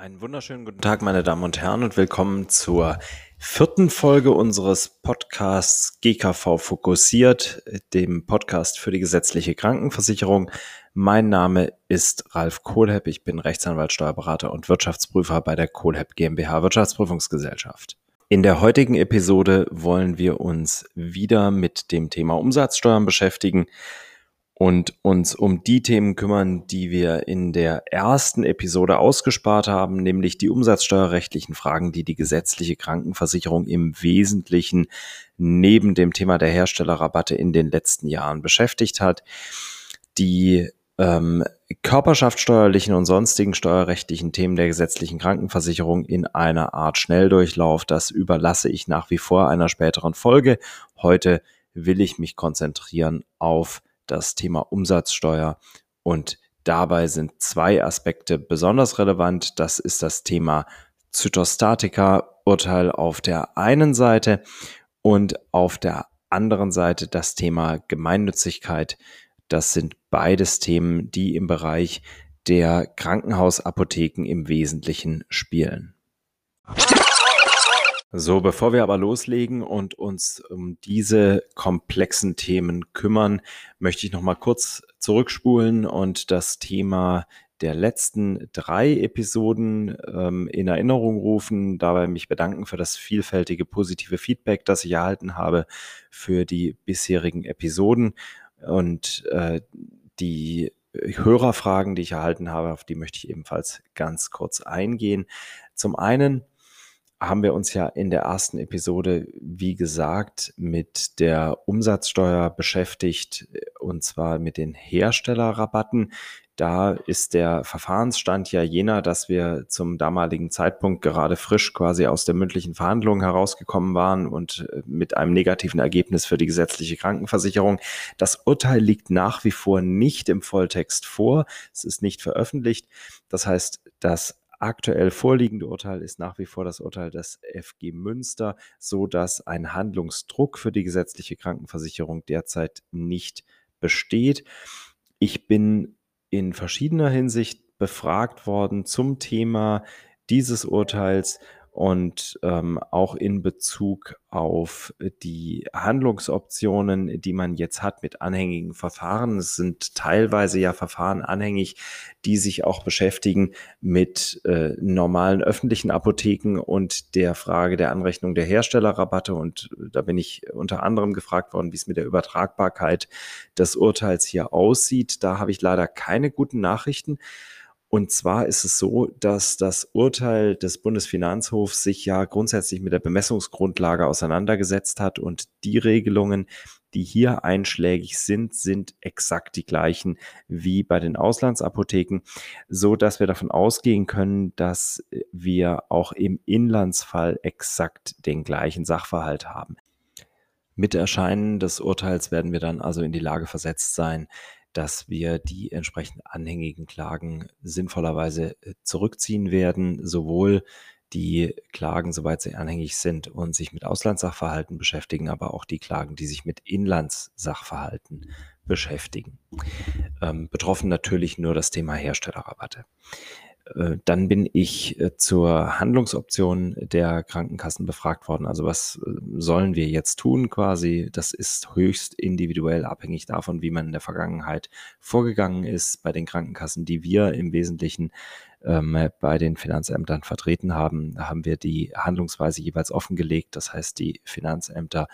Einen wunderschönen guten Tag, meine Damen und Herren, und willkommen zur vierten Folge unseres Podcasts GKV Fokussiert, dem Podcast für die gesetzliche Krankenversicherung. Mein Name ist Ralf Kohlhepp. Ich bin Rechtsanwalt, Steuerberater und Wirtschaftsprüfer bei der Kohlhepp GmbH Wirtschaftsprüfungsgesellschaft. In der heutigen Episode wollen wir uns wieder mit dem Thema Umsatzsteuern beschäftigen und uns um die Themen kümmern, die wir in der ersten Episode ausgespart haben, nämlich die umsatzsteuerrechtlichen Fragen, die die gesetzliche Krankenversicherung im Wesentlichen neben dem Thema der Herstellerrabatte in den letzten Jahren beschäftigt hat. Die ähm, körperschaftssteuerlichen und sonstigen steuerrechtlichen Themen der gesetzlichen Krankenversicherung in einer Art Schnelldurchlauf, das überlasse ich nach wie vor einer späteren Folge. Heute will ich mich konzentrieren auf das Thema Umsatzsteuer. Und dabei sind zwei Aspekte besonders relevant. Das ist das Thema Zytostatika-Urteil auf der einen Seite und auf der anderen Seite das Thema Gemeinnützigkeit. Das sind beides Themen, die im Bereich der Krankenhausapotheken im Wesentlichen spielen. So, bevor wir aber loslegen und uns um diese komplexen Themen kümmern, möchte ich noch mal kurz zurückspulen und das Thema der letzten drei Episoden ähm, in Erinnerung rufen, dabei mich bedanken für das vielfältige positive Feedback, das ich erhalten habe für die bisherigen Episoden und äh, die Hörerfragen, die ich erhalten habe, auf die möchte ich ebenfalls ganz kurz eingehen. Zum einen haben wir uns ja in der ersten Episode, wie gesagt, mit der Umsatzsteuer beschäftigt, und zwar mit den Herstellerrabatten. Da ist der Verfahrensstand ja jener, dass wir zum damaligen Zeitpunkt gerade frisch quasi aus der mündlichen Verhandlung herausgekommen waren und äh, mit einem negativen Ergebnis für die gesetzliche Krankenversicherung. Das Urteil liegt nach wie vor nicht im Volltext vor. Es ist nicht veröffentlicht. Das heißt, das aktuell vorliegende Urteil ist nach wie vor das Urteil des FG Münster, so dass ein Handlungsdruck für die gesetzliche Krankenversicherung derzeit nicht besteht. Ich bin in verschiedener Hinsicht befragt worden zum Thema dieses Urteils und ähm, auch in Bezug auf die Handlungsoptionen, die man jetzt hat mit anhängigen Verfahren. Es sind teilweise ja Verfahren anhängig, die sich auch beschäftigen mit äh, normalen öffentlichen Apotheken und der Frage der Anrechnung der Herstellerrabatte. Und da bin ich unter anderem gefragt worden, wie es mit der Übertragbarkeit des Urteils hier aussieht. Da habe ich leider keine guten Nachrichten. Und zwar ist es so, dass das Urteil des Bundesfinanzhofs sich ja grundsätzlich mit der Bemessungsgrundlage auseinandergesetzt hat und die Regelungen, die hier einschlägig sind, sind exakt die gleichen wie bei den Auslandsapotheken, so dass wir davon ausgehen können, dass wir auch im Inlandsfall exakt den gleichen Sachverhalt haben. Mit Erscheinen des Urteils werden wir dann also in die Lage versetzt sein, dass wir die entsprechend anhängigen Klagen sinnvollerweise äh, zurückziehen werden, sowohl die Klagen, soweit sie anhängig sind und sich mit Auslandssachverhalten beschäftigen, aber auch die Klagen, die sich mit Inlandssachverhalten beschäftigen. Ähm, betroffen natürlich nur das Thema Herstellerrabatte. Äh, dann bin ich äh, zur Handlungsoption der Krankenkassen befragt worden. Also was äh, sollen wir jetzt tun quasi? Das ist höchst individuell abhängig davon, wie man in der Vergangenheit vorgegangen ist bei den Krankenkassen, die wir im Wesentlichen ähm, bei den Finanzämtern vertreten haben. Da haben wir die Handlungsweise jeweils offengelegt. Das heißt, die Finanzämter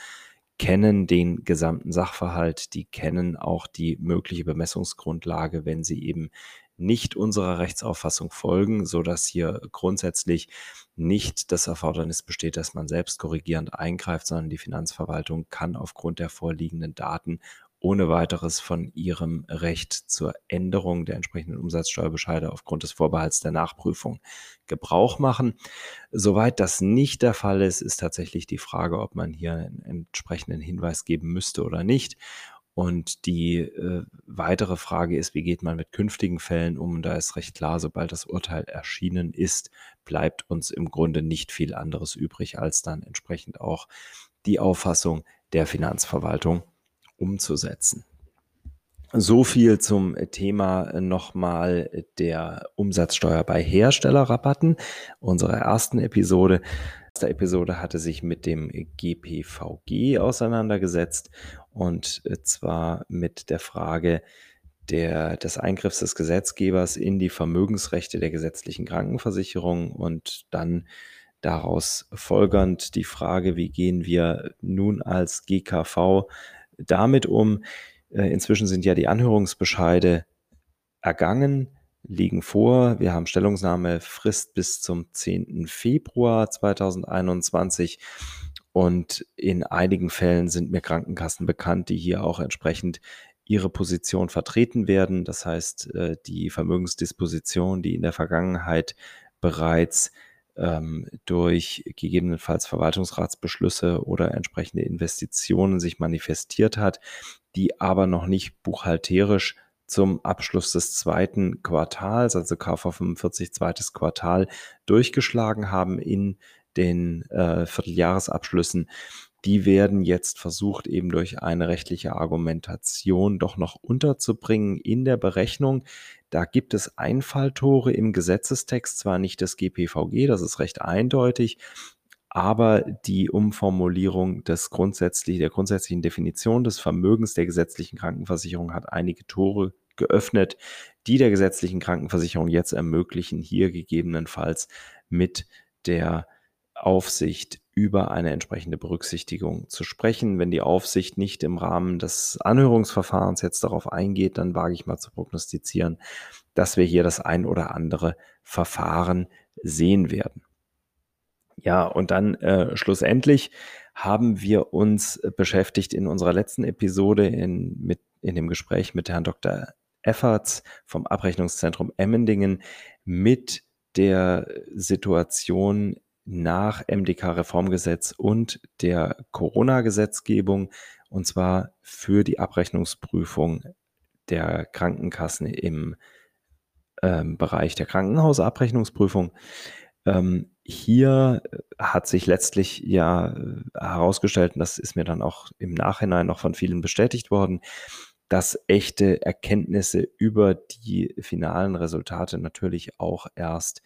kennen den gesamten Sachverhalt, die kennen auch die mögliche Bemessungsgrundlage, wenn sie eben nicht unserer Rechtsauffassung folgen, so dass hier grundsätzlich nicht das Erfordernis besteht, dass man selbst korrigierend eingreift, sondern die Finanzverwaltung kann aufgrund der vorliegenden Daten ohne weiteres von ihrem Recht zur Änderung der entsprechenden Umsatzsteuerbescheide aufgrund des Vorbehalts der Nachprüfung Gebrauch machen. Soweit das nicht der Fall ist, ist tatsächlich die Frage, ob man hier einen entsprechenden Hinweis geben müsste oder nicht. Und die äh, weitere Frage ist, wie geht man mit künftigen Fällen um? Da ist recht klar, sobald das Urteil erschienen ist, bleibt uns im Grunde nicht viel anderes übrig, als dann entsprechend auch die Auffassung der Finanzverwaltung umzusetzen. So viel zum Thema nochmal der Umsatzsteuer bei Herstellerrabatten, unserer ersten Episode. Erste Episode hatte sich mit dem GPVG auseinandergesetzt und zwar mit der Frage der, des Eingriffs des Gesetzgebers in die Vermögensrechte der gesetzlichen Krankenversicherung und dann daraus folgernd die Frage, wie gehen wir nun als GKV damit um? Äh, inzwischen sind ja die Anhörungsbescheide ergangen, liegen vor. Wir haben Stellungnahmefrist bis zum 10. Februar 2021. Und in einigen Fällen sind mir Krankenkassen bekannt, die hier auch entsprechend ihre Position vertreten werden. Das heißt, äh, die Vermögensdisposition, die in der Vergangenheit bereits ähm, durch gegebenenfalls Verwaltungsratsbeschlüsse oder entsprechende Investitionen sich manifestiert hat, die aber noch nicht buchhalterisch zum Abschluss des zweiten Quartals, also KV 45 zweites Quartal, durchgeschlagen haben in den äh, Vierteljahresabschlüssen, die werden jetzt versucht, eben durch eine rechtliche Argumentation doch noch unterzubringen in der Berechnung. Da gibt es Einfalltore im Gesetzestext, zwar nicht das GPVG, das ist recht eindeutig, aber die Umformulierung des grundsätzlich, der grundsätzlichen Definition des Vermögens der gesetzlichen Krankenversicherung hat einige Tore geöffnet, die der gesetzlichen Krankenversicherung jetzt ermöglichen, hier gegebenenfalls mit der Aufsicht über eine entsprechende Berücksichtigung zu sprechen. Wenn die Aufsicht nicht im Rahmen des Anhörungsverfahrens jetzt darauf eingeht, dann wage ich mal zu prognostizieren, dass wir hier das ein oder andere Verfahren sehen werden. Ja, und dann äh, schlussendlich haben wir uns beschäftigt in unserer letzten Episode in, mit, in dem Gespräch mit Herrn Dr. Efferts vom Abrechnungszentrum Emmendingen mit der Situation nach MDK-Reformgesetz und der Corona-Gesetzgebung, und zwar für die Abrechnungsprüfung der Krankenkassen im ähm, Bereich der Krankenhausabrechnungsprüfung. Ähm, hier äh, hat sich letztlich ja äh, herausgestellt, und das ist mir dann auch im Nachhinein noch von vielen bestätigt worden, dass echte Erkenntnisse über die finalen Resultate natürlich auch erst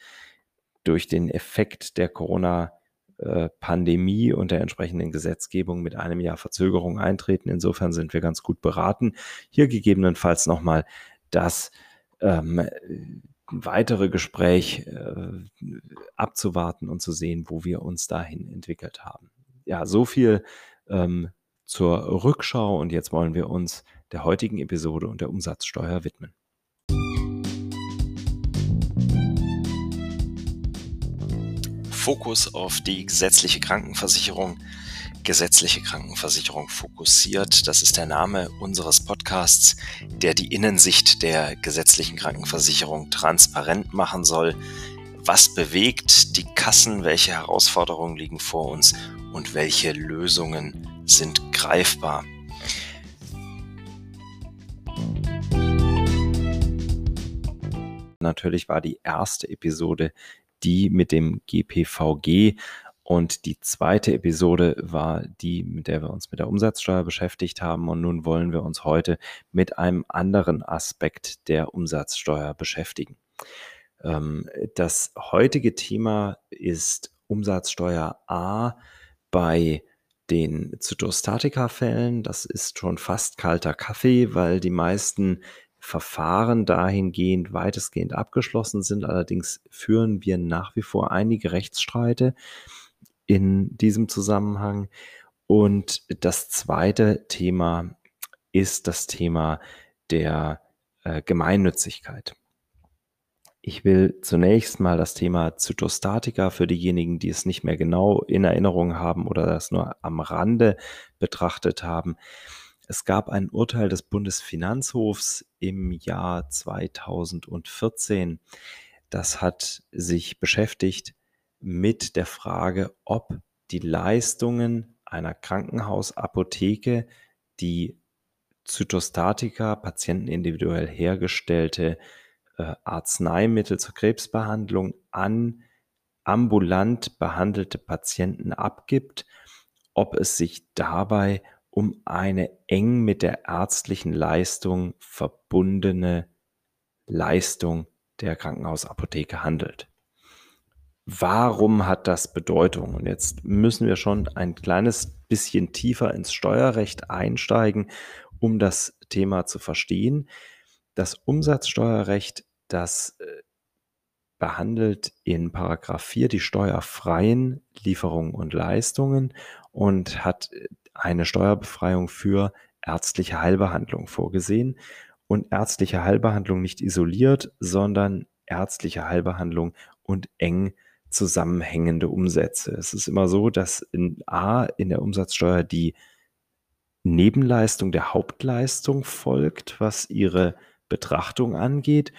durch den Effekt der Corona-Pandemie und der entsprechenden Gesetzgebung mit einem Jahr Verzögerung eintreten. Insofern sind wir ganz gut beraten, hier gegebenenfalls nochmal das ähm, weitere Gespräch äh, abzuwarten und zu sehen, wo wir uns dahin entwickelt haben. Ja, so viel ähm, zur Rückschau und jetzt wollen wir uns der heutigen Episode und der Umsatzsteuer widmen. Fokus auf die gesetzliche Krankenversicherung gesetzliche Krankenversicherung fokussiert. Das ist der Name unseres Podcasts, der die Innensicht der gesetzlichen Krankenversicherung transparent machen soll. Was bewegt die Kassen? Welche Herausforderungen liegen vor uns? Und welche Lösungen sind greifbar? Natürlich war die erste Episode die mit dem GPVG und die zweite Episode war die, mit der wir uns mit der Umsatzsteuer beschäftigt haben. Und nun wollen wir uns heute mit einem anderen Aspekt der Umsatzsteuer beschäftigen. Ähm, das heutige Thema ist Umsatzsteuer A bei den Zytostatika-Fällen. Das ist schon fast kalter Kaffee, weil die meisten Verfahren dahingehend weitestgehend abgeschlossen sind. Allerdings führen wir nach wie vor einige Rechtsstreite in diesem Zusammenhang. Und das zweite Thema ist das Thema der äh, Gemeinnützigkeit. Ich will zunächst mal das Thema Zytostatika für diejenigen, die es nicht mehr genau in Erinnerung haben oder das nur am Rande betrachtet haben. Es gab ein Urteil des Bundesfinanzhofs im Jahr 2014. Das hat sich beschäftigt mit der Frage, ob die Leistungen einer Krankenhausapotheke, die Zytostatika, patientenindividuell hergestellte äh, Arzneimittel zur Krebsbehandlung an ambulant behandelte Patienten abgibt, ob es sich dabei um eine eng mit der ärztlichen Leistung verbundene Leistung der Krankenhausapotheke handelt. Warum hat das Bedeutung? Und jetzt müssen wir schon ein kleines bisschen tiefer ins Steuerrecht einsteigen, um das Thema zu verstehen. Das Umsatzsteuerrecht, das äh, behandelt in Paragraph 4 die steuerfreien Lieferungen und Leistungen und hat äh, eine Steuerbefreiung für ärztliche Heilbehandlung vorgesehen und ärztliche Heilbehandlung nicht isoliert, sondern ärztliche Heilbehandlung und eng zusammenhängende Umsätze. Es ist immer so, dass in A in der Umsatzsteuer die Nebenleistung der Hauptleistung folgt, was ihre Betrachtung angeht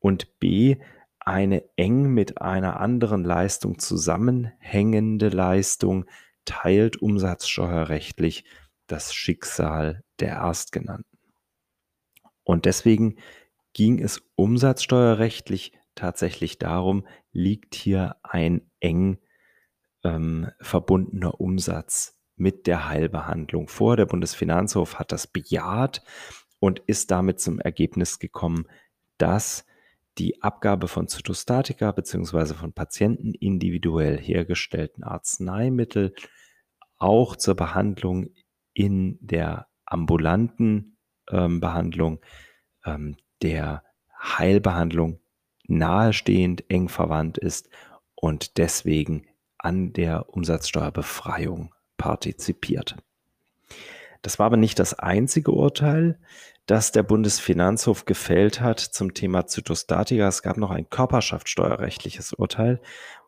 und B eine eng mit einer anderen Leistung zusammenhängende Leistung teilt umsatzsteuerrechtlich das Schicksal der Erstgenannten. Und deswegen ging es umsatzsteuerrechtlich tatsächlich darum, liegt hier ein eng ähm, verbundener Umsatz mit der Heilbehandlung vor. Der Bundesfinanzhof hat das bejaht und ist damit zum Ergebnis gekommen, dass die Abgabe von Zytostatika bzw. von Patienten individuell hergestellten Arzneimittel auch zur Behandlung in der ambulanten ähm, Behandlung ähm, der Heilbehandlung nahestehend, eng verwandt ist und deswegen an der Umsatzsteuerbefreiung partizipiert. Das war aber nicht das einzige Urteil, das der Bundesfinanzhof gefällt hat zum Thema Zytostatika. Es gab noch ein körperschaftssteuerrechtliches Urteil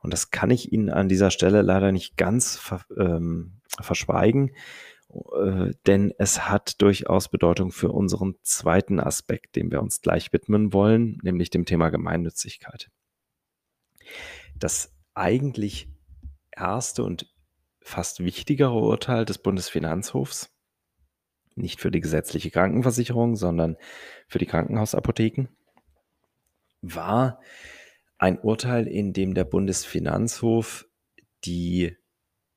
und das kann ich Ihnen an dieser Stelle leider nicht ganz ver ähm, verschweigen. Äh, denn es hat durchaus Bedeutung für unseren zweiten Aspekt, dem wir uns gleich widmen wollen, nämlich dem Thema Gemeinnützigkeit. Das eigentlich erste und fast wichtigere Urteil des Bundesfinanzhofs, nicht für die gesetzliche Krankenversicherung, sondern für die Krankenhausapotheken, war ein Urteil, in dem der Bundesfinanzhof die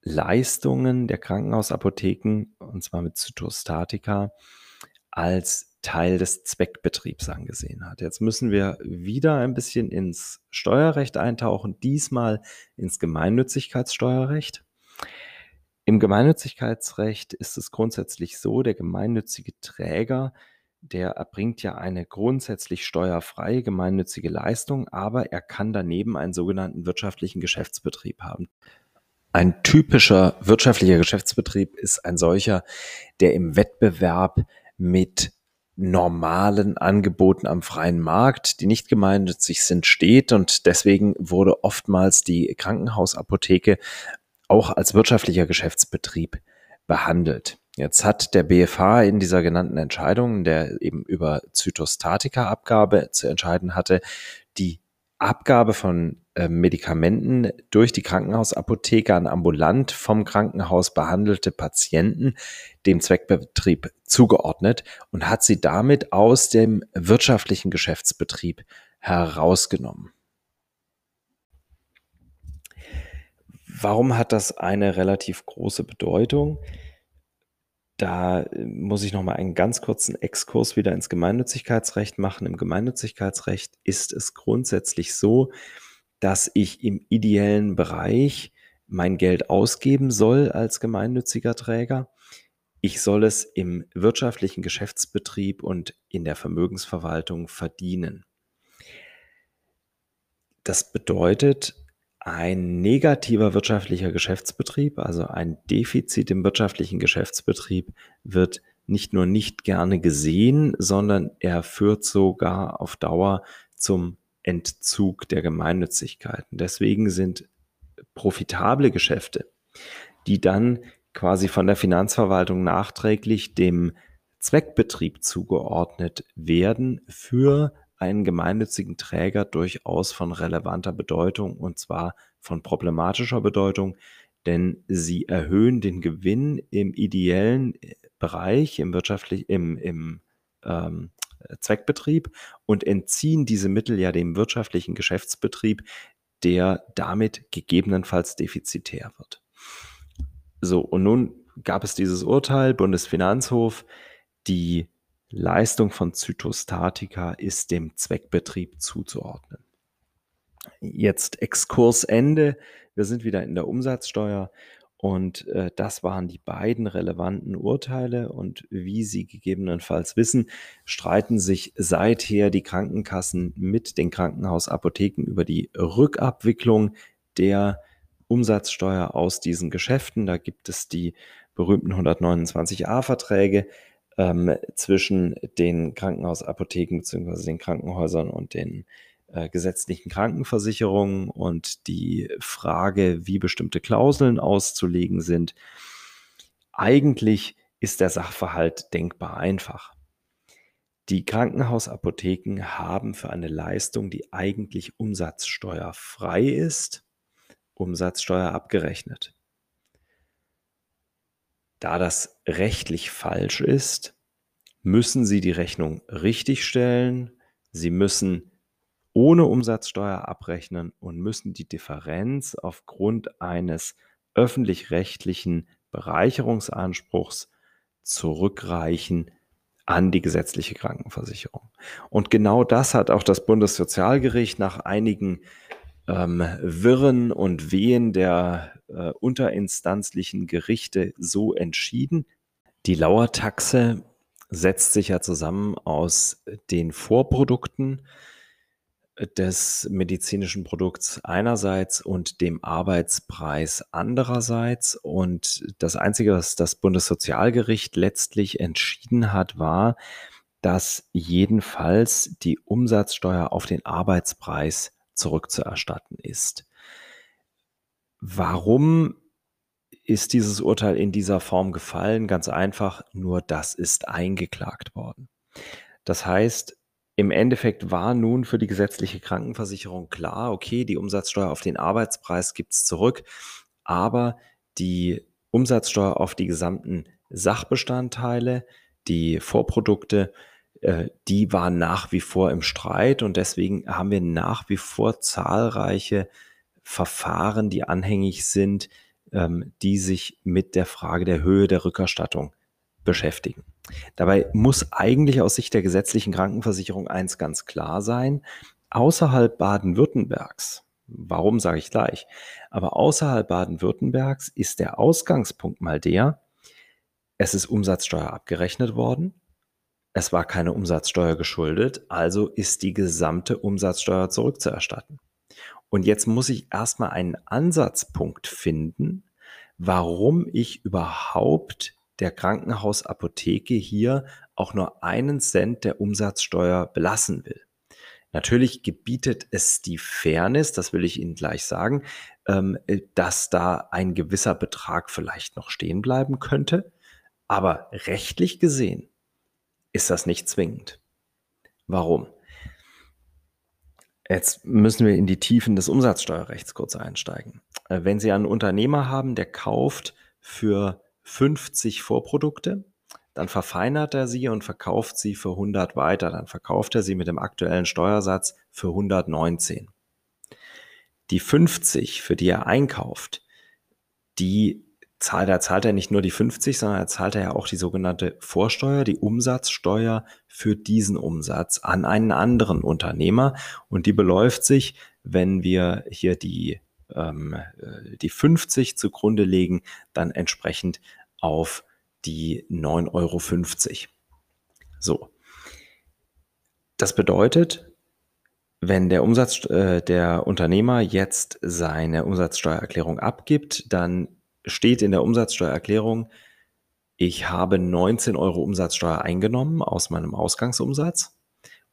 Leistungen der Krankenhausapotheken, und zwar mit Zytostatika, als Teil des Zweckbetriebs angesehen hat. Jetzt müssen wir wieder ein bisschen ins Steuerrecht eintauchen, diesmal ins Gemeinnützigkeitssteuerrecht. Im Gemeinnützigkeitsrecht ist es grundsätzlich so, der gemeinnützige Träger, der erbringt ja eine grundsätzlich steuerfreie gemeinnützige Leistung, aber er kann daneben einen sogenannten wirtschaftlichen Geschäftsbetrieb haben. Ein typischer wirtschaftlicher Geschäftsbetrieb ist ein solcher, der im Wettbewerb mit normalen Angeboten am freien Markt, die nicht gemeinnützig sind, steht und deswegen wurde oftmals die Krankenhausapotheke auch als wirtschaftlicher Geschäftsbetrieb behandelt. Jetzt hat der BFH in dieser genannten Entscheidung, der eben über Zytostatika-Abgabe zu entscheiden hatte, die Abgabe von äh, Medikamenten durch die Krankenhausapotheke an ambulant vom Krankenhaus behandelte Patienten dem Zweckbetrieb zugeordnet und hat sie damit aus dem wirtschaftlichen Geschäftsbetrieb herausgenommen. Warum hat das eine relativ große Bedeutung? Da äh, muss ich noch mal einen ganz kurzen Exkurs wieder ins Gemeinnützigkeitsrecht machen. Im Gemeinnützigkeitsrecht ist es grundsätzlich so, dass ich im ideellen Bereich mein Geld ausgeben soll als gemeinnütziger Träger. Ich soll es im wirtschaftlichen Geschäftsbetrieb und in der Vermögensverwaltung verdienen. Das bedeutet, ein negativer wirtschaftlicher Geschäftsbetrieb, also ein Defizit im wirtschaftlichen Geschäftsbetrieb, wird nicht nur nicht gerne gesehen, sondern er führt sogar auf Dauer zum Entzug der Gemeinnützigkeiten. Deswegen sind profitable Geschäfte, die dann quasi von der Finanzverwaltung nachträglich dem Zweckbetrieb zugeordnet werden, für einen gemeinnützigen Träger durchaus von relevanter Bedeutung und zwar von problematischer Bedeutung, denn sie erhöhen den Gewinn im ideellen äh, Bereich, im wirtschaftlich, im, im ähm, Zweckbetrieb und entziehen diese Mittel ja dem wirtschaftlichen Geschäftsbetrieb, der damit gegebenenfalls defizitär wird. So, und nun gab es dieses Urteil, Bundesfinanzhof, die Leistung von Zytostatika ist dem Zweckbetrieb zuzuordnen. Jetzt Exkursende. Wir sind wieder in der Umsatzsteuer und äh, das waren die beiden relevanten Urteile. Und wie Sie gegebenenfalls wissen, streiten sich seither die Krankenkassen mit den Krankenhausapotheken über die Rückabwicklung der Umsatzsteuer aus diesen Geschäften. Da gibt es die berühmten 129a-Verträge ähm, zwischen den Krankenhausapotheken bzw. den Krankenhäusern und den äh, gesetzlichen Krankenversicherungen und die Frage, wie bestimmte Klauseln auszulegen sind. Eigentlich ist der Sachverhalt denkbar einfach. Die Krankenhausapotheken haben für eine Leistung, die eigentlich umsatzsteuerfrei ist, Umsatzsteuer abgerechnet. Da das rechtlich falsch ist, müssen Sie die Rechnung richtig stellen. Sie müssen ohne Umsatzsteuer abrechnen und müssen die Differenz aufgrund eines öffentlich-rechtlichen Bereicherungsanspruchs zurückreichen an die gesetzliche Krankenversicherung. Und genau das hat auch das Bundessozialgericht nach einigen ähm, Wirren und Wehen der äh, unterinstanzlichen Gerichte so entschieden. Die Lauertaxe setzt sich ja zusammen aus den Vorprodukten des medizinischen Produkts einerseits und dem Arbeitspreis andererseits. Und das Einzige, was das Bundessozialgericht letztlich entschieden hat, war, dass jedenfalls die Umsatzsteuer auf den Arbeitspreis zurückzuerstatten ist. Warum ist dieses Urteil in dieser Form gefallen? Ganz einfach, nur das ist eingeklagt worden. Das heißt, im Endeffekt war nun für die gesetzliche Krankenversicherung klar, okay, die Umsatzsteuer auf den Arbeitspreis gibt es zurück, aber die Umsatzsteuer auf die gesamten Sachbestandteile, die Vorprodukte, äh, die waren nach wie vor im Streit und deswegen haben wir nach wie vor zahlreiche Verfahren, die anhängig sind, ähm, die sich mit der Frage der Höhe der Rückerstattung beschäftigen. Dabei muss eigentlich aus Sicht der gesetzlichen Krankenversicherung eins ganz klar sein. Außerhalb Baden-Württembergs, warum sage ich gleich, aber außerhalb Baden-Württembergs ist der Ausgangspunkt mal der, es ist Umsatzsteuer abgerechnet worden, es war keine Umsatzsteuer geschuldet, also ist die gesamte Umsatzsteuer zurückzuerstatten. Und jetzt muss ich erstmal einen Ansatzpunkt finden, warum ich überhaupt der Krankenhausapotheke hier auch nur einen Cent der Umsatzsteuer belassen will. Natürlich gebietet es die Fairness, das will ich Ihnen gleich sagen, ähm, dass da ein gewisser Betrag vielleicht noch stehen bleiben könnte. Aber rechtlich gesehen ist das nicht zwingend. Warum? Jetzt müssen wir in die Tiefen des Umsatzsteuerrechts kurz einsteigen. Äh, wenn Sie einen Unternehmer haben, der kauft für 50 Vorprodukte, dann verfeinert er sie und verkauft sie für 100 weiter. Dann verkauft er sie mit dem aktuellen Steuersatz für 119. Die 50, für die er einkauft, die zahlt, da zahlt er nicht nur die 50, sondern er zahlt er ja auch die sogenannte Vorsteuer, die Umsatzsteuer für diesen Umsatz an einen anderen Unternehmer. Und die beläuft sich, wenn wir hier die, ähm, äh, die 50 zugrunde legen, dann entsprechend auf die 9,50 Euro. So. Das bedeutet, wenn der Umsatz, äh, der Unternehmer jetzt seine Umsatzsteuererklärung abgibt, dann steht in der Umsatzsteuererklärung, ich habe 19 Euro Umsatzsteuer eingenommen aus meinem Ausgangsumsatz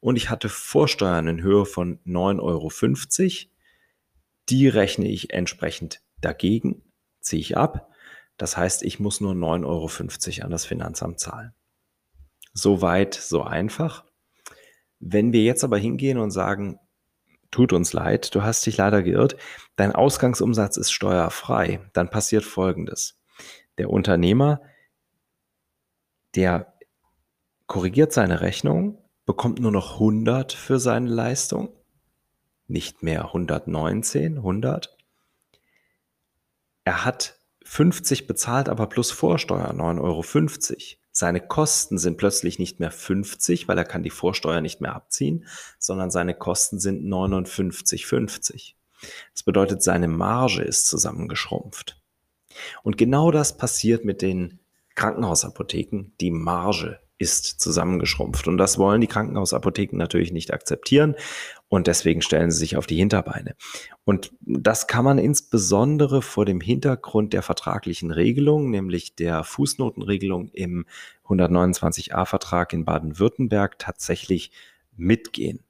und ich hatte Vorsteuern in Höhe von 9,50 Euro. Die rechne ich entsprechend dagegen, ziehe ich ab. Das heißt, ich muss nur 9,50 Euro an das Finanzamt zahlen. So weit, so einfach. Wenn wir jetzt aber hingehen und sagen, tut uns leid, du hast dich leider geirrt, dein Ausgangsumsatz ist steuerfrei, dann passiert Folgendes. Der Unternehmer, der korrigiert seine Rechnung, bekommt nur noch 100 für seine Leistung, nicht mehr 119, 100. Er hat 50 bezahlt aber plus Vorsteuer 9,50 Euro. Seine Kosten sind plötzlich nicht mehr 50, weil er kann die Vorsteuer nicht mehr abziehen, sondern seine Kosten sind 59,50. Das bedeutet, seine Marge ist zusammengeschrumpft. Und genau das passiert mit den Krankenhausapotheken. Die Marge ist zusammengeschrumpft. Und das wollen die Krankenhausapotheken natürlich nicht akzeptieren. Und deswegen stellen sie sich auf die Hinterbeine. Und das kann man insbesondere vor dem Hintergrund der vertraglichen Regelung, nämlich der Fußnotenregelung im 129a-Vertrag in Baden-Württemberg tatsächlich mitgehen.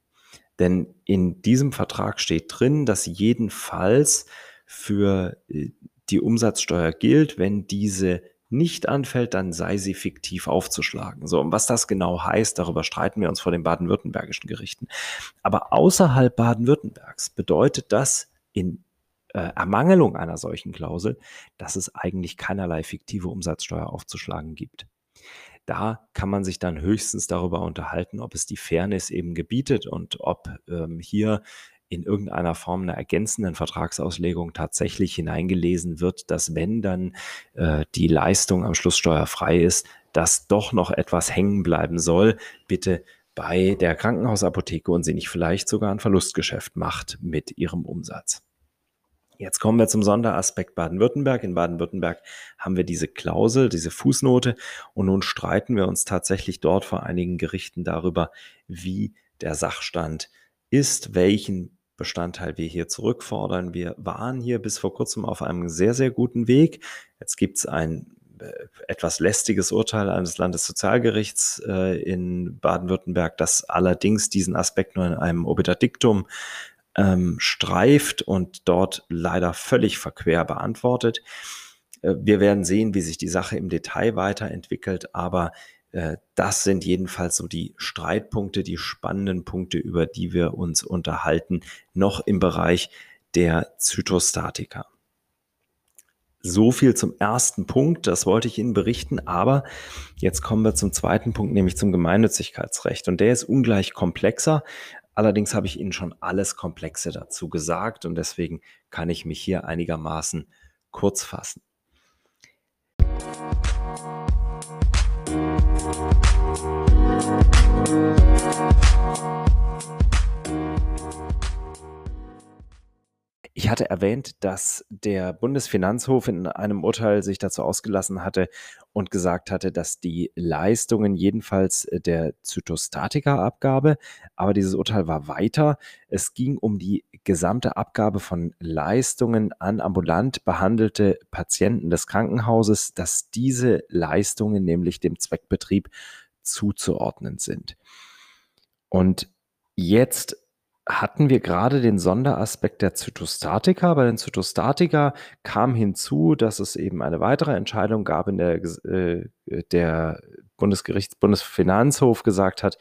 Denn in diesem Vertrag steht drin, dass jedenfalls für äh, die Umsatzsteuer gilt, wenn diese nicht anfällt, dann sei sie fiktiv aufzuschlagen. So, und was das genau heißt, darüber streiten wir uns vor den baden-württembergischen Gerichten. Aber außerhalb Baden-Württembergs bedeutet das in äh, Ermangelung einer solchen Klausel, dass es eigentlich keinerlei fiktive Umsatzsteuer aufzuschlagen gibt. Da kann man sich dann höchstens darüber unterhalten, ob es die Fairness eben gebietet und ob ähm, hier in irgendeiner Form einer ergänzenden Vertragsauslegung tatsächlich hineingelesen wird, dass wenn dann äh, die Leistung am Schluss steuerfrei ist, dass doch noch etwas hängen bleiben soll, bitte bei der Krankenhausapotheke und sie nicht vielleicht sogar ein Verlustgeschäft macht mit ihrem Umsatz. Jetzt kommen wir zum Sonderaspekt Baden-Württemberg. In Baden-Württemberg haben wir diese Klausel, diese Fußnote und nun streiten wir uns tatsächlich dort vor einigen Gerichten darüber, wie der Sachstand ist, welchen Bestandteil wir hier zurückfordern. Wir waren hier bis vor kurzem auf einem sehr, sehr guten Weg. Jetzt gibt es ein äh, etwas lästiges Urteil eines Landessozialgerichts äh, in Baden-Württemberg, das allerdings diesen Aspekt nur in einem Obiterdiktum ähm, streift und dort leider völlig verquer beantwortet. Äh, wir werden sehen, wie sich die Sache im Detail weiterentwickelt, aber das sind jedenfalls so die Streitpunkte, die spannenden Punkte, über die wir uns unterhalten, noch im Bereich der Zytostatika. So viel zum ersten Punkt, das wollte ich Ihnen berichten, aber jetzt kommen wir zum zweiten Punkt, nämlich zum Gemeinnützigkeitsrecht. Und der ist ungleich komplexer. Allerdings habe ich Ihnen schon alles Komplexe dazu gesagt und deswegen kann ich mich hier einigermaßen kurz fassen. Ich hatte erwähnt, dass der Bundesfinanzhof in einem Urteil sich dazu ausgelassen hatte und gesagt hatte, dass die Leistungen jedenfalls der Zytostatika-Abgabe, aber dieses Urteil war weiter. Es ging um die gesamte Abgabe von Leistungen an ambulant behandelte Patienten des Krankenhauses, dass diese Leistungen nämlich dem Zweckbetrieb zuzuordnen sind. Und jetzt hatten wir gerade den Sonderaspekt der Zytostatika. Bei den Zytostatika kam hinzu, dass es eben eine weitere Entscheidung gab, in der äh, der Bundesgerichts Bundesfinanzhof gesagt hat,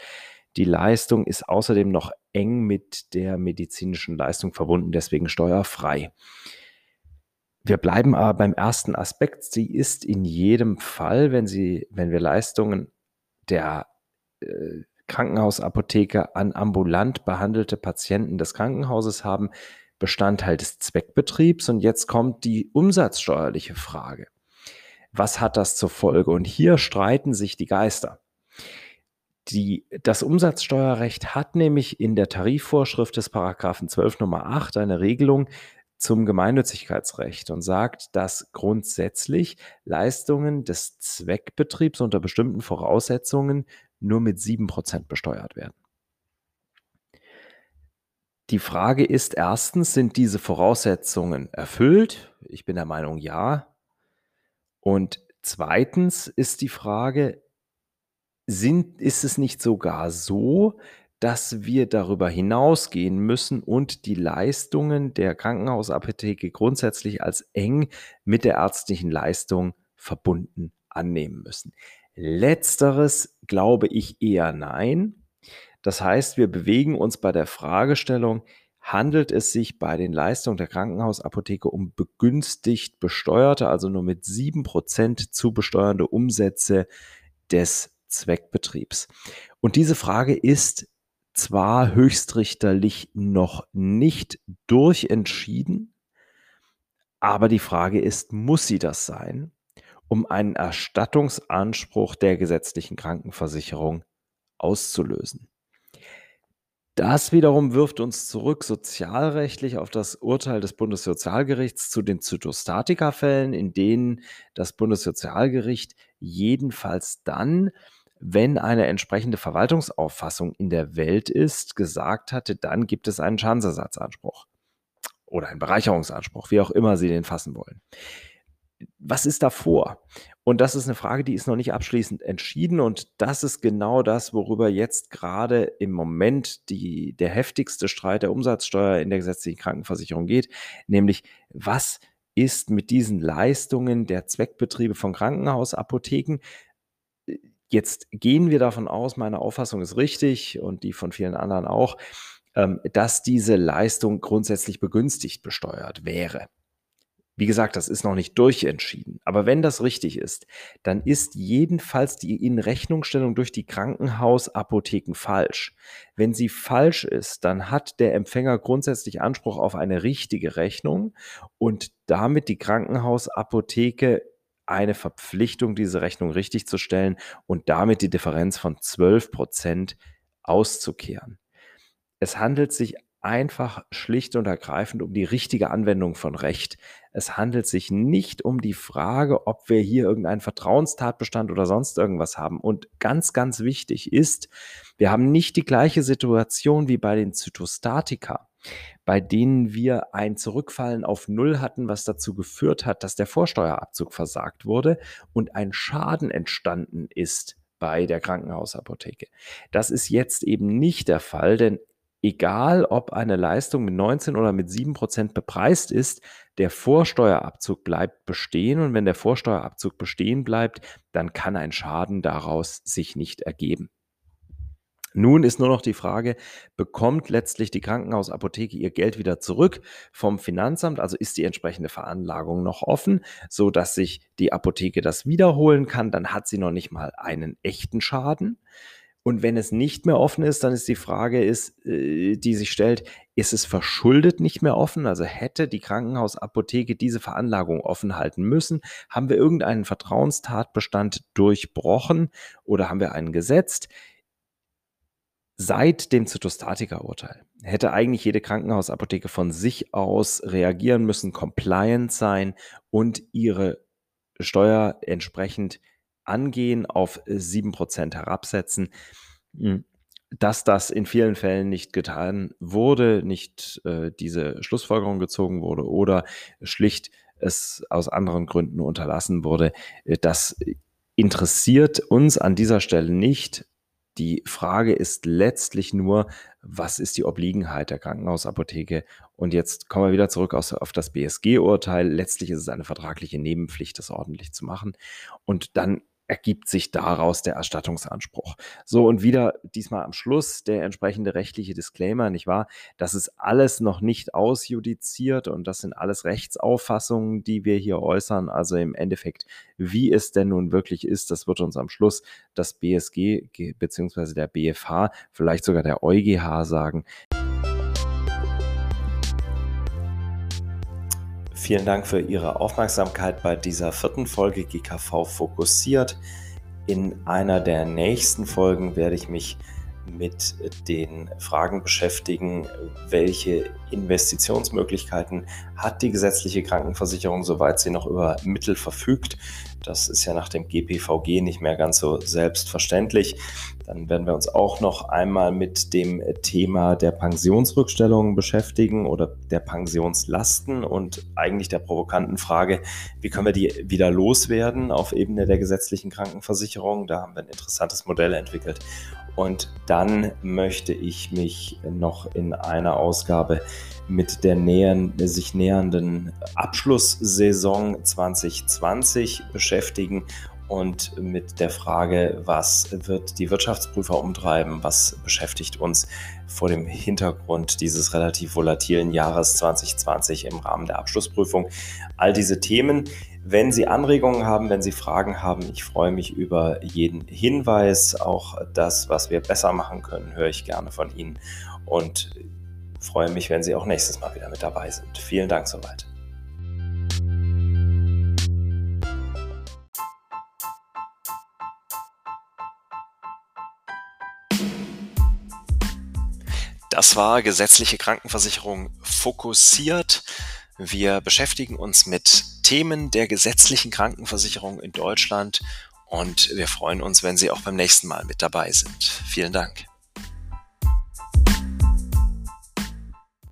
die Leistung ist außerdem noch eng mit der medizinischen Leistung verbunden, deswegen steuerfrei. Wir bleiben aber beim ersten Aspekt. Sie ist in jedem Fall, wenn sie, wenn wir Leistungen der äh, Krankenhausapotheke an ambulant behandelte Patienten des Krankenhauses haben Bestandteil des Zweckbetriebs. Und jetzt kommt die umsatzsteuerliche Frage. Was hat das zur Folge? Und hier streiten sich die Geister. Die, das Umsatzsteuerrecht hat nämlich in der Tarifvorschrift des Paragraphen 12 Nummer 8 eine Regelung zum Gemeinnützigkeitsrecht und sagt, dass grundsätzlich Leistungen des Zweckbetriebs unter bestimmten Voraussetzungen nur mit 7% besteuert werden. Die Frage ist erstens, sind diese Voraussetzungen erfüllt? Ich bin der Meinung ja. Und zweitens ist die Frage, sind, ist es nicht sogar so, dass wir darüber hinausgehen müssen und die Leistungen der Krankenhausapotheke grundsätzlich als eng mit der ärztlichen Leistung verbunden annehmen müssen? Letzteres glaube ich eher nein. Das heißt, wir bewegen uns bei der Fragestellung, handelt es sich bei den Leistungen der Krankenhausapotheke um begünstigt besteuerte, also nur mit 7% zu besteuernde Umsätze des Zweckbetriebs. Und diese Frage ist zwar höchstrichterlich noch nicht durchentschieden, Aber die Frage ist, muss sie das sein, um einen Erstattungsanspruch der gesetzlichen Krankenversicherung auszulösen? Das wiederum wirft uns zurück sozialrechtlich auf das Urteil des Bundessozialgerichts zu den Zytostatika-Fällen, in denen das Bundessozialgericht jedenfalls dann, wenn eine entsprechende Verwaltungsauffassung in der Welt ist, gesagt hatte, dann gibt es einen Schadensersatzanspruch oder einen Bereicherungsanspruch, wie auch immer Sie den fassen wollen. Was ist davor? Und das ist eine Frage, die ist noch nicht abschließend entschieden. Und das ist genau das, worüber jetzt gerade im Moment die, der heftigste Streit der Umsatzsteuer in der gesetzlichen Krankenversicherung geht, nämlich was ist mit diesen Leistungen der Zweckbetriebe von Krankenhausapotheken? Jetzt gehen wir davon aus, meine Auffassung ist richtig und die von vielen anderen auch, ähm, dass diese Leistung grundsätzlich begünstigt besteuert wäre. Wie gesagt, das ist noch nicht durchentschieden. Aber wenn das richtig ist, dann ist jedenfalls die Inrechnungsstellung durch die Krankenhausapotheken falsch. Wenn sie falsch ist, dann hat der Empfänger grundsätzlich Anspruch auf eine richtige Rechnung und damit die Krankenhausapotheke eine Verpflichtung, diese Rechnung richtig zu stellen und damit die Differenz von 12 Prozent auszukehren. Es handelt sich einfach schlicht und ergreifend um die richtige Anwendung von Recht. Es handelt sich nicht um die Frage, ob wir hier irgendeinen Vertrauenstatbestand oder sonst irgendwas haben. Und ganz, ganz wichtig ist, wir haben nicht die gleiche Situation wie bei den Zytostatika, bei denen wir ein Zurückfallen auf Null hatten, was dazu geführt hat, dass der Vorsteuerabzug versagt wurde und ein Schaden entstanden ist bei der Krankenhausapotheke. Das ist jetzt eben nicht der Fall, denn egal ob eine Leistung mit 19 oder mit 7 Prozent bepreist ist, der Vorsteuerabzug bleibt bestehen und wenn der Vorsteuerabzug bestehen bleibt, dann kann ein Schaden daraus sich nicht ergeben. Nun ist nur noch die Frage, bekommt letztlich die Krankenhausapotheke ihr Geld wieder zurück vom Finanzamt? Also ist die entsprechende Veranlagung noch offen, so dass sich die Apotheke das wiederholen kann? Dann hat sie noch nicht mal einen echten Schaden. Und wenn es nicht mehr offen ist, dann ist die Frage, ist, äh, die sich stellt, ist es verschuldet nicht mehr offen? Also hätte die Krankenhausapotheke diese Veranlagung offen halten müssen? Haben wir irgendeinen Vertrauenstatbestand durchbrochen oder haben wir einen gesetzt? Seit dem Zytostatika-Urteil hätte eigentlich jede Krankenhausapotheke von sich aus reagieren müssen, compliant sein und ihre Steuer entsprechend angehen, auf 7% herabsetzen. Hm, dass das in vielen Fällen nicht getan wurde, nicht äh, diese Schlussfolgerung gezogen wurde oder schlicht es aus anderen Gründen unterlassen wurde, äh, das interessiert uns an dieser Stelle nicht. Die Frage ist letztlich nur, was ist die Obliegenheit der Krankenhausapotheke? Und jetzt kommen wir wieder zurück auf das BSG-Urteil. Letztlich ist es eine vertragliche Nebenpflicht, das ordentlich zu machen. Und dann ergibt sich daraus der Erstattungsanspruch. So, und wieder diesmal am Schluss der entsprechende rechtliche Disclaimer, nicht wahr? Das ist alles noch nicht ausjudiziert und das sind alles Rechtsauffassungen, die wir hier äußern. Also im Endeffekt, wie es denn nun wirklich ist, das wird uns am Schluss das BSG bzw. der BFH, vielleicht sogar der EuGH sagen. Vielen Dank für Ihre Aufmerksamkeit bei dieser vierten Folge GKV fokussiert. In einer der nächsten Folgen werde ich mich mit den Fragen beschäftigen, welche Investitionsmöglichkeiten hat die gesetzliche Krankenversicherung, soweit sie noch über Mittel verfügt. Das ist ja nach dem GPVG nicht mehr ganz so selbstverständlich. Dann werden wir uns auch noch einmal mit dem Thema der Pensionsrückstellungen beschäftigen oder der Pensionslasten und eigentlich der provokanten Frage, wie können wir die wieder loswerden auf Ebene der gesetzlichen Krankenversicherung. Da haben wir ein interessantes Modell entwickelt. Und dann möchte ich mich noch in einer Ausgabe mit der nähern, sich nähernden Abschlusssaison 2020 beschäftigen und mit der Frage, was wird die Wirtschaftsprüfer umtreiben, was beschäftigt uns vor dem Hintergrund dieses relativ volatilen Jahres 2020 im Rahmen der Abschlussprüfung. All diese Themen. Wenn Sie Anregungen haben, wenn Sie Fragen haben, ich freue mich über jeden Hinweis. Auch das, was wir besser machen können, höre ich gerne von Ihnen und freue mich, wenn Sie auch nächstes Mal wieder mit dabei sind. Vielen Dank soweit. Das war gesetzliche Krankenversicherung fokussiert. Wir beschäftigen uns mit Themen der gesetzlichen Krankenversicherung in Deutschland und wir freuen uns, wenn Sie auch beim nächsten Mal mit dabei sind. Vielen Dank.